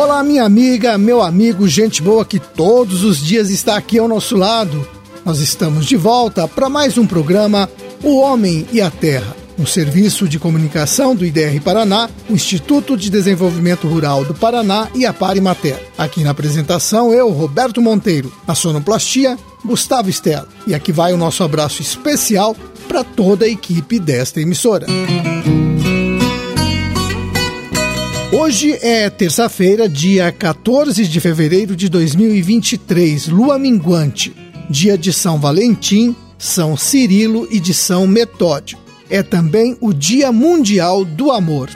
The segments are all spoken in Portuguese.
Olá, minha amiga, meu amigo, gente boa que todos os dias está aqui ao nosso lado. Nós estamos de volta para mais um programa O Homem e a Terra, um serviço de comunicação do IDR Paraná, o Instituto de Desenvolvimento Rural do Paraná e a Parimater. Aqui na apresentação, eu, Roberto Monteiro, na sonoplastia, Gustavo Stella. E aqui vai o nosso abraço especial para toda a equipe desta emissora. Hoje é terça-feira, dia 14 de fevereiro de 2023, lua minguante, dia de São Valentim, São Cirilo e de São Metódio. É também o Dia Mundial do Amor.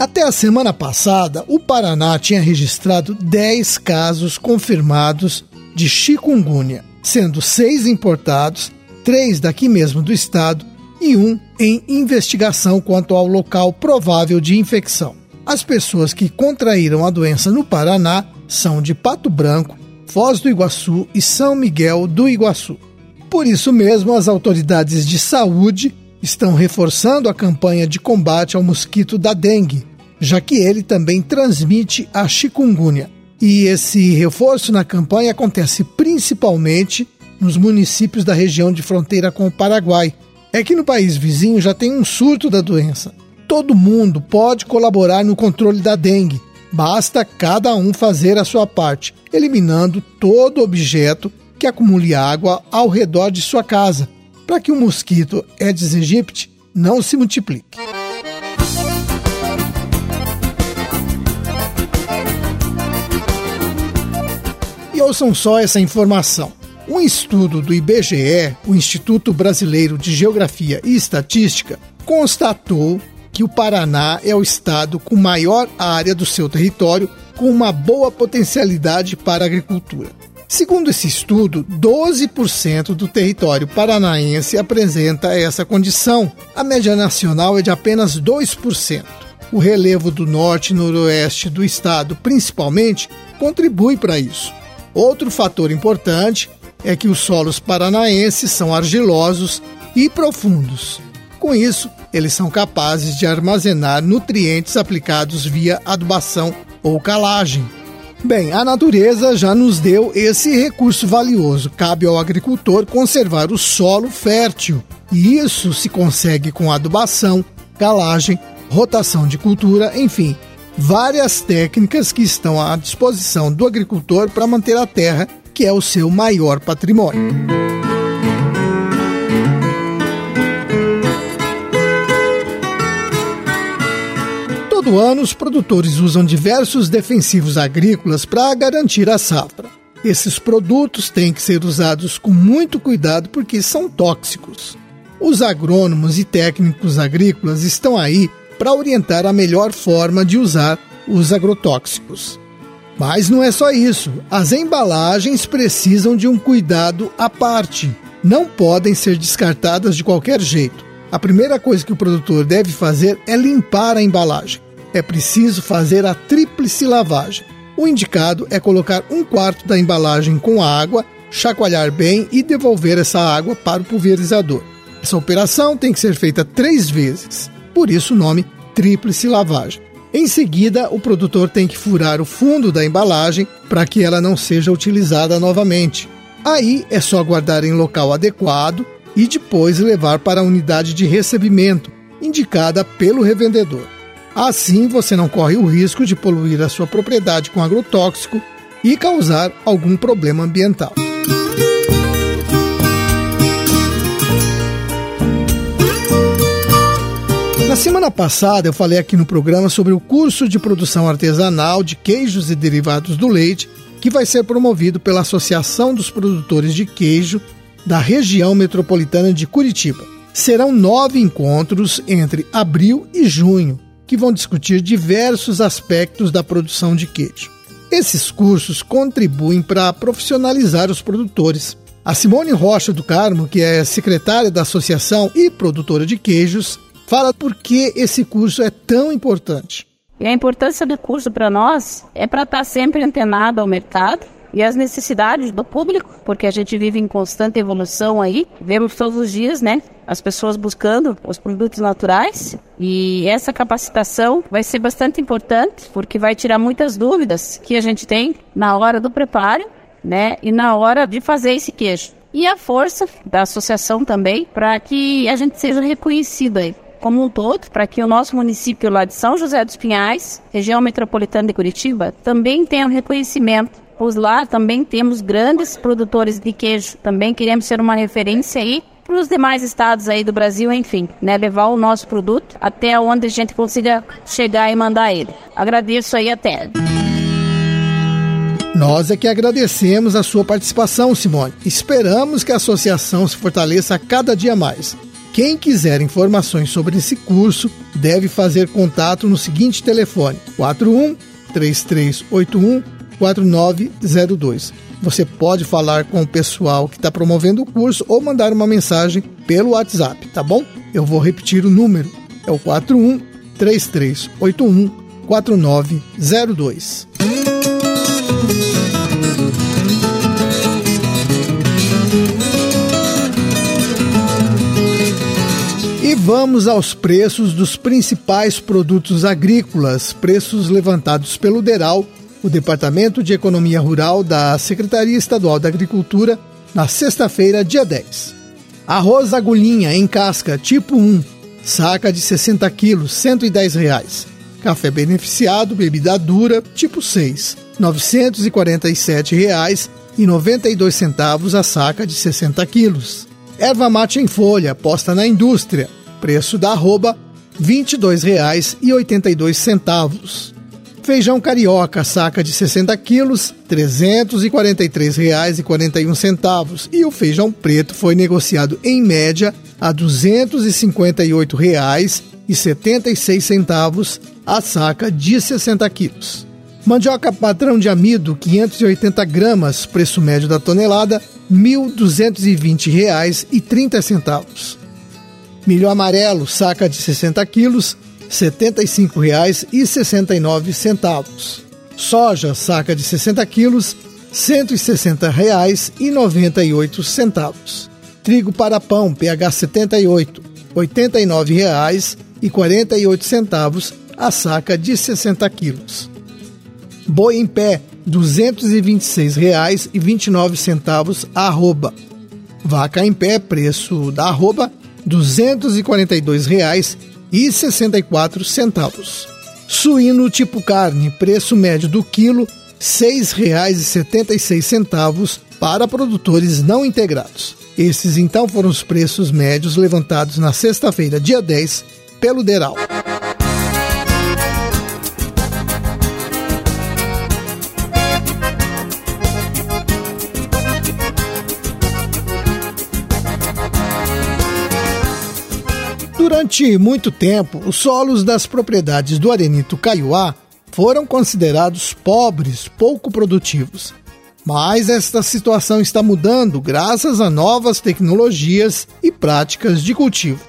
Até a semana passada, o Paraná tinha registrado 10 casos confirmados de chikungunya, sendo seis importados, três daqui mesmo do estado e um em investigação quanto ao local provável de infecção. As pessoas que contraíram a doença no Paraná são de Pato Branco, Foz do Iguaçu e São Miguel do Iguaçu. Por isso mesmo, as autoridades de saúde estão reforçando a campanha de combate ao mosquito da dengue, já que ele também transmite a chikungunya. E esse reforço na campanha acontece principalmente nos municípios da região de fronteira com o Paraguai, é que no país vizinho já tem um surto da doença. Todo mundo pode colaborar no controle da dengue. Basta cada um fazer a sua parte, eliminando todo objeto que acumule água ao redor de sua casa, para que o mosquito Aedes aegypti não se multiplique. E ouçam só essa informação. Um estudo do IBGE, o Instituto Brasileiro de Geografia e Estatística, constatou que o Paraná é o estado com maior área do seu território com uma boa potencialidade para a agricultura. Segundo esse estudo, 12% do território paranaense apresenta essa condição. A média nacional é de apenas 2%. O relevo do norte e noroeste do estado, principalmente, contribui para isso. Outro fator importante é que os solos paranaenses são argilosos e profundos. Com isso, eles são capazes de armazenar nutrientes aplicados via adubação ou calagem. Bem, a natureza já nos deu esse recurso valioso. Cabe ao agricultor conservar o solo fértil. E isso se consegue com adubação, calagem, rotação de cultura, enfim, várias técnicas que estão à disposição do agricultor para manter a terra que é o seu maior patrimônio. Todo ano, os produtores usam diversos defensivos agrícolas para garantir a safra. Esses produtos têm que ser usados com muito cuidado porque são tóxicos. Os agrônomos e técnicos agrícolas estão aí para orientar a melhor forma de usar os agrotóxicos. Mas não é só isso. As embalagens precisam de um cuidado à parte. Não podem ser descartadas de qualquer jeito. A primeira coisa que o produtor deve fazer é limpar a embalagem. É preciso fazer a tríplice lavagem. O indicado é colocar um quarto da embalagem com água, chacoalhar bem e devolver essa água para o pulverizador. Essa operação tem que ser feita três vezes, por isso o nome tríplice lavagem. Em seguida, o produtor tem que furar o fundo da embalagem para que ela não seja utilizada novamente. Aí é só guardar em local adequado e depois levar para a unidade de recebimento, indicada pelo revendedor. Assim você não corre o risco de poluir a sua propriedade com agrotóxico e causar algum problema ambiental. Na semana passada eu falei aqui no programa sobre o curso de produção artesanal de queijos e derivados do leite que vai ser promovido pela Associação dos Produtores de Queijo da região metropolitana de Curitiba. Serão nove encontros entre abril e junho que vão discutir diversos aspectos da produção de queijo. Esses cursos contribuem para profissionalizar os produtores. A Simone Rocha do Carmo, que é secretária da associação e produtora de queijos, Fala por que esse curso é tão importante. E a importância do curso para nós é para estar tá sempre antenado ao mercado, e as necessidades do público, porque a gente vive em constante evolução aí, vemos todos os dias, né? As pessoas buscando os produtos naturais e essa capacitação vai ser bastante importante porque vai tirar muitas dúvidas que a gente tem na hora do preparo, né? E na hora de fazer esse queijo. E a força da associação também para que a gente seja reconhecido aí como um todo, para que o nosso município lá de São José dos Pinhais, região metropolitana de Curitiba, também tenha um reconhecimento pois lá também temos grandes produtores de queijo. Também queremos ser uma referência aí para os demais estados aí do Brasil, enfim, né, levar o nosso produto até onde a gente consiga chegar e mandar ele. Agradeço aí até. Nós é que agradecemos a sua participação, Simone. Esperamos que a associação se fortaleça cada dia mais. Quem quiser informações sobre esse curso deve fazer contato no seguinte telefone: 41 3381 4902. Você pode falar com o pessoal que está promovendo o curso ou mandar uma mensagem pelo WhatsApp, tá bom? Eu vou repetir o número: é o 41 3381 4902. Vamos aos preços dos principais produtos agrícolas, preços levantados pelo Deral, o Departamento de Economia Rural da Secretaria Estadual da Agricultura, na sexta-feira, dia 10. Arroz agulhinha em casca tipo 1, saca de 60 quilos, 110 reais. Café beneficiado, bebida dura, tipo 6, 947 reais e 92 centavos a saca de 60 quilos. Erva mate em folha, posta na indústria. Preço da arroba R$ 22,82. Feijão carioca, saca de 60 quilos, R$ 343,41. E o feijão preto foi negociado em média a R$ 258,76 a saca de 60 quilos. Mandioca padrão de amido, 580 gramas, preço médio da tonelada, R$ 1.220,30. Milho amarelo, saca de 60 quilos, R$ 75,69. Soja, saca de 60 quilos, R$ 160,98. Trigo para pão, pH 78, R$ 89,48 a saca de 60 quilos. Boi em pé, R$ 226,29 a arroba. Vaca em pé, preço da arroba, R$ 242,64. Suíno tipo carne, preço médio do quilo, R$ 6,76 para produtores não integrados. Esses então foram os preços médios levantados na sexta-feira, dia 10, pelo Deral. Durante muito tempo, os solos das propriedades do Arenito Caiuá foram considerados pobres, pouco produtivos. Mas esta situação está mudando graças a novas tecnologias e práticas de cultivo.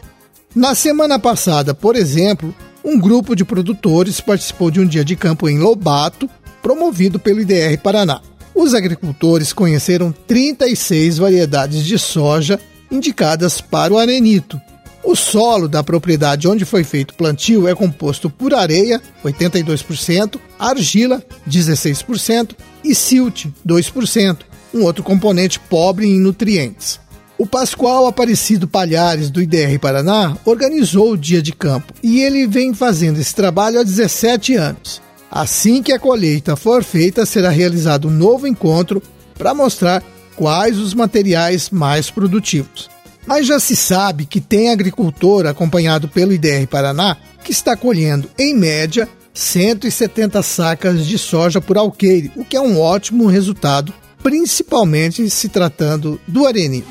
Na semana passada, por exemplo, um grupo de produtores participou de um dia de campo em Lobato, promovido pelo IDR Paraná. Os agricultores conheceram 36 variedades de soja indicadas para o arenito, o solo da propriedade onde foi feito o plantio é composto por areia, 82%, argila, 16% e silt, 2%, um outro componente pobre em nutrientes. O Pascoal Aparecido Palhares, do IDR Paraná, organizou o dia de campo e ele vem fazendo esse trabalho há 17 anos. Assim que a colheita for feita, será realizado um novo encontro para mostrar quais os materiais mais produtivos. Mas já se sabe que tem agricultor acompanhado pelo IDR Paraná que está colhendo, em média, 170 sacas de soja por alqueire, o que é um ótimo resultado, principalmente se tratando do arenito.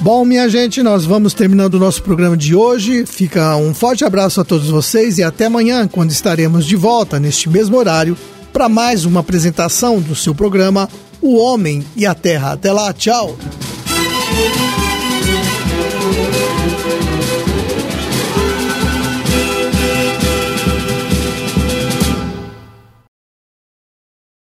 Bom, minha gente, nós vamos terminando o nosso programa de hoje. Fica um forte abraço a todos vocês e até amanhã, quando estaremos de volta neste mesmo horário para mais uma apresentação do seu programa O Homem e a Terra. Até lá, tchau!